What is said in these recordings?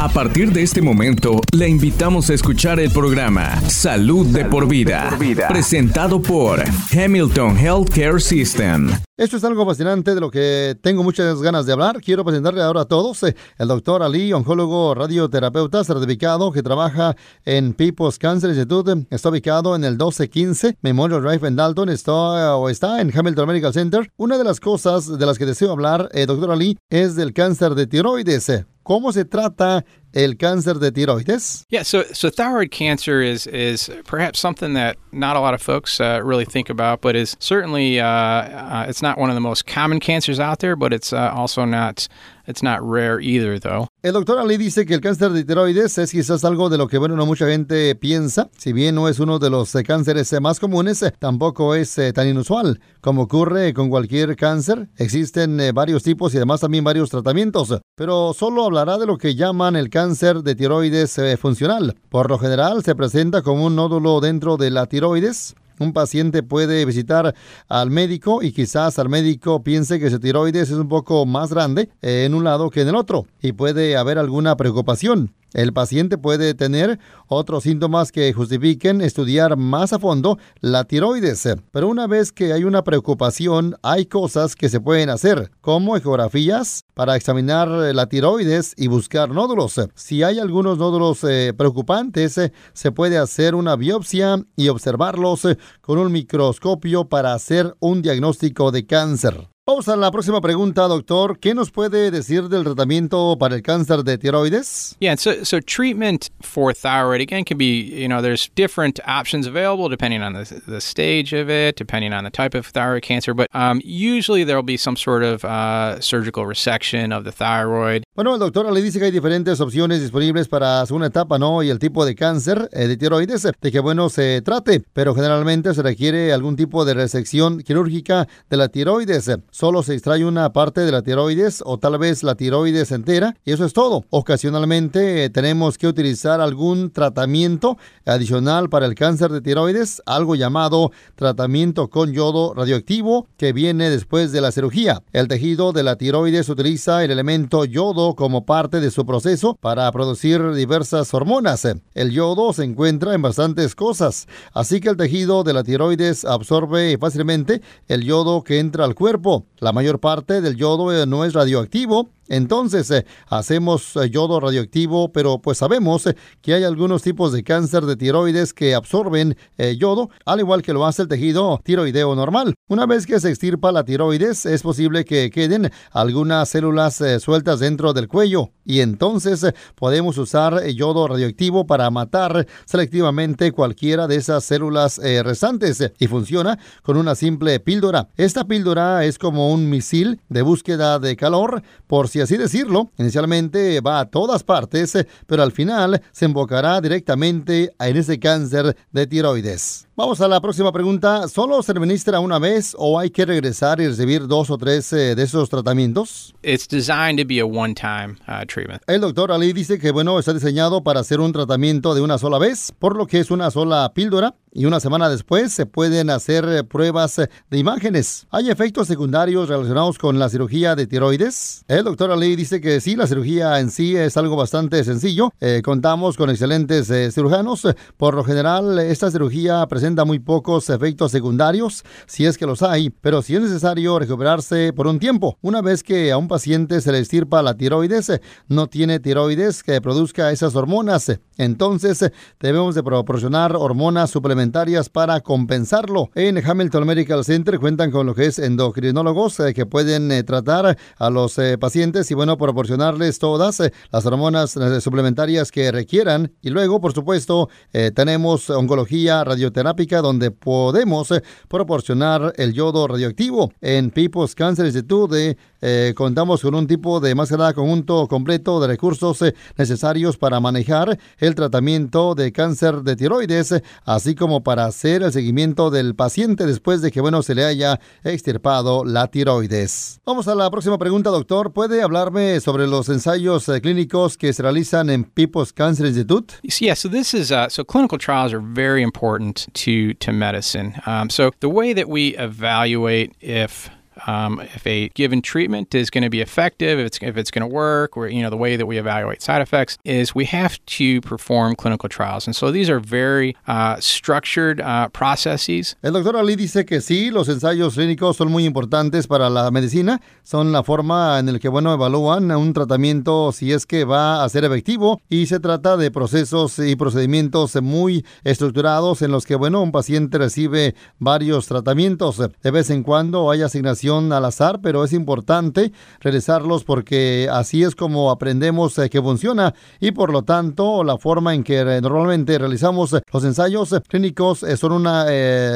A partir de este momento, le invitamos a escuchar el programa Salud, de, por vida, presentado por Hamilton Healthcare System. Esto es algo fascinante de lo que tengo muchas ganas de hablar. Quiero presentarle ahora a todos eh, el doctor Ali, oncólogo radioterapeuta certificado que trabaja en People's Cancer Institute. Está ubicado en el 1215 Memorial Drive en Dalton. Está, o está en Hamilton Medical Center. Una de las cosas de las que deseo hablar, eh, doctor Ali, es del cáncer de tiroides. ¿Cómo se trata el cáncer de tiroides? Yeah, so so thyroid cancer is is perhaps something that not a lot of folks uh, really think about, but is certainly uh, uh, it's not one of the most common cancers out there, but it's uh, also not it's not rare either, though. El doctor Ali dice que el cáncer de tiroides es quizás algo de lo que, bueno, no mucha gente piensa. Si bien no es uno de los eh, cánceres eh, más comunes, eh, tampoco es tan inusual. Como ocurre con cualquier cáncer, existen varios tipos y además también varios tratamientos. Pero solo hablará de lo que llaman el cáncer de tiroides funcional. Por lo general se presenta como un nódulo dentro de la tiroides un paciente puede visitar al médico y quizás al médico piense que su tiroides es un poco más grande en un lado que en el otro y puede haber alguna preocupación. El paciente puede tener otros síntomas que justifiquen estudiar más a fondo la tiroides, pero una vez que hay una preocupación, hay cosas que se pueden hacer, como ecografías para examinar la tiroides y buscar nódulos. Si hay algunos nódulos eh, preocupantes, eh, se puede hacer una biopsia y observarlos eh, con un microscopio para hacer un diagnóstico de cáncer. Vamos a la próxima pregunta, doctor. ¿Qué nos puede decir del tratamiento para el cáncer de tiroides? Yeah, so so treatment for thyroid again can be, you know, there's different options available depending on the, the stage of it, depending on the type of thyroid cancer, but um, usually there will be some sort of uh, surgical resection of the thyroid. Bueno, el doctor le dice que hay diferentes opciones disponibles para segunda etapa, ¿no? Y el tipo de cáncer eh, de tiroides, de que bueno se trate, pero generalmente se requiere algún tipo de resección quirúrgica de la tiroides solo se extrae una parte de la tiroides o tal vez la tiroides entera y eso es todo. Ocasionalmente eh, tenemos que utilizar algún tratamiento adicional para el cáncer de tiroides, algo llamado tratamiento con yodo radioactivo que viene después de la cirugía. El tejido de la tiroides utiliza el elemento yodo como parte de su proceso para producir diversas hormonas. El yodo se encuentra en bastantes cosas, así que el tejido de la tiroides absorbe fácilmente el yodo que entra al cuerpo. La mayor parte del yodo eh, no es radioactivo entonces, eh, hacemos eh, yodo radioactivo, pero pues sabemos eh, que hay algunos tipos de cáncer de tiroides que absorben yodo, al igual que lo hace el tejido tiroideo normal. Una vez que se extirpa la tiroides, es posible que queden algunas células sueltas dentro del cuello y entonces podemos usar yodo radioactivo para matar selectivamente cualquiera de esas células restantes y funciona con una simple píldora. Esta píldora es como un misil de búsqueda de calor por si así decirlo. Inicialmente va a todas partes, pero al final se invocará directamente en ese cáncer de tiroides. Vamos a la próxima pregunta. ¿Solo se administra una vez o hay que regresar y recibir dos o tres eh, de esos tratamientos? It's designed to be a one-time uh, treatment. El doctor Ali dice que bueno está diseñado para hacer un tratamiento de una sola vez, por lo que es una sola píldora y una semana después se pueden hacer eh, pruebas eh, de imágenes. ¿Hay efectos secundarios relacionados con la cirugía de tiroides? El doctor Ali dice que sí, la cirugía en sí es algo bastante sencillo. contamos con excelentes cirujanos. Por lo general, esta cirugía presenta muy pocos efectos secundarios, si es que los hay, pero si es necesario recuperarse por un tiempo. Una vez que a un paciente se le estirpa la tiroides, no tiene tiroides que produzca esas hormonas. Entonces, debemos de proporcionar hormonas suplementarias para compensarlo. En Hamilton Medical Center cuentan con lo que es endocrinólogos eh, que pueden eh, tratar a los eh, pacientes y, bueno, proporcionarles todas las hormonas suplementarias que requieran. Y luego, por supuesto, tenemos oncología, radioterapia, donde podemos proporcionar el yodo radioactivo. En People's Cancer Institute eh, contamos con un tipo de más conjunto completo de recursos eh, necesarios para manejar el tratamiento de cáncer de tiroides, así como para hacer el seguimiento del paciente después de que bueno se le haya extirpado la tiroides. Vamos a la próxima pregunta, doctor. ¿Puede hablarme sobre los ensayos clínicos que se realizan en People's Cancer Institute? Yeah, so this is uh, so clinical trials are very important to to medicine. Um, so the way that we evaluate if um, if a given treatment is going to be effective, if it's if it's going to work, or you know the way that we evaluate side effects is we have to perform clinical trials, and so these are very uh, structured uh, processes. El doctor Ali dice que sí, los ensayos clínicos son muy importantes para la medicina, son la forma en la que bueno evalúan un tratamiento si es que va a ser efectivo y se trata de procesos y procedimientos muy estructurados en los que bueno un paciente recibe varios tratamientos. De vez en cuando hay asignación al azar, pero es importante realizarlos porque así es como aprendemos eh, que funciona y por lo tanto la forma en que eh, normalmente realizamos los ensayos clínicos eh, son una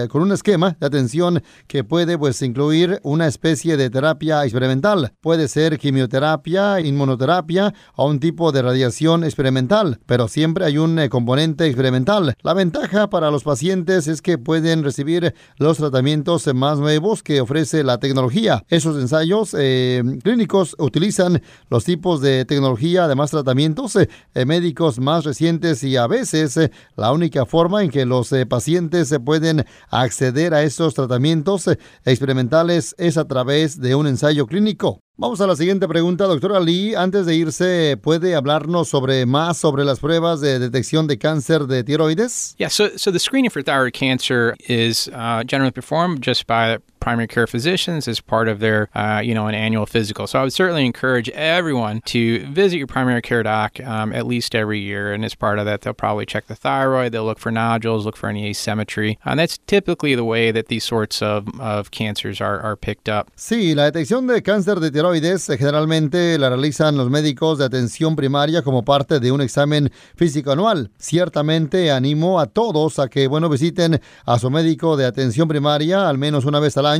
con un esquema de atención que puede pues incluir una especie de terapia experimental. Puede ser quimioterapia, inmunoterapia o un tipo de radiación experimental, pero siempre hay un componente experimental. La ventaja para los pacientes es que pueden recibir los tratamientos más nuevos que ofrece la tecnología. Esos ensayos eh, clínicos utilizan los tipos de tecnología, además tratamientos eh, eh, médicos más recientes y a veces la única forma en que los pacientes pueden acceder a esos tratamientos experimentales es a través de un ensayo clínico. Vamos a la siguiente pregunta, doctora Lee. Antes de irse, ¿puede hablarnos sobre más sobre las pruebas de detección de cáncer de tiroides? Yeah, so, so the screening for thyroid cancer is uh, generally performed just by primary care physicians as part of their, uh, you know, an annual physical. So I would certainly encourage everyone to visit your primary care doc um, at least every year. And as part of that, they'll probably check the thyroid, they'll look for nodules, look for any asymmetry. And that's typically the way that these sorts of, of cancers are, are picked up. Sí, la detección de cáncer de tiroides eh, generalmente la realizan los médicos de atención primaria como parte de un examen físico anual. Ciertamente animo a todos a que, bueno, visiten a su médico de atención primaria al menos una vez al año.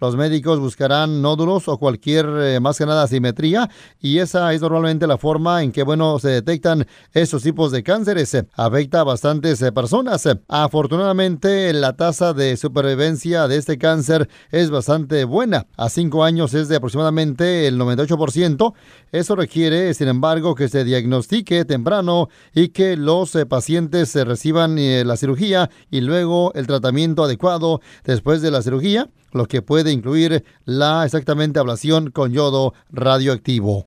Los médicos buscarán nódulos o cualquier, eh, más que nada, simetría y esa es normalmente la forma en que, bueno, se detectan esos tipos de cánceres. Afecta a bastantes eh, personas. Afortunadamente, la tasa de supervivencia de este cáncer es bastante buena. A cinco años es de aproximadamente el 98%. Eso requiere, sin embargo, que se diagnostique temprano y que los eh, pacientes reciban la cirugía y luego el tratamiento adecuado después de la cirugía lo que puede incluir la exactamente ablación con yodo radioactivo.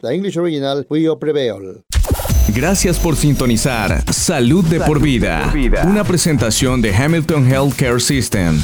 the English original will prevail. Gracias por sintonizar Salud de, por, vida, una presentación de Hamilton Healthcare System.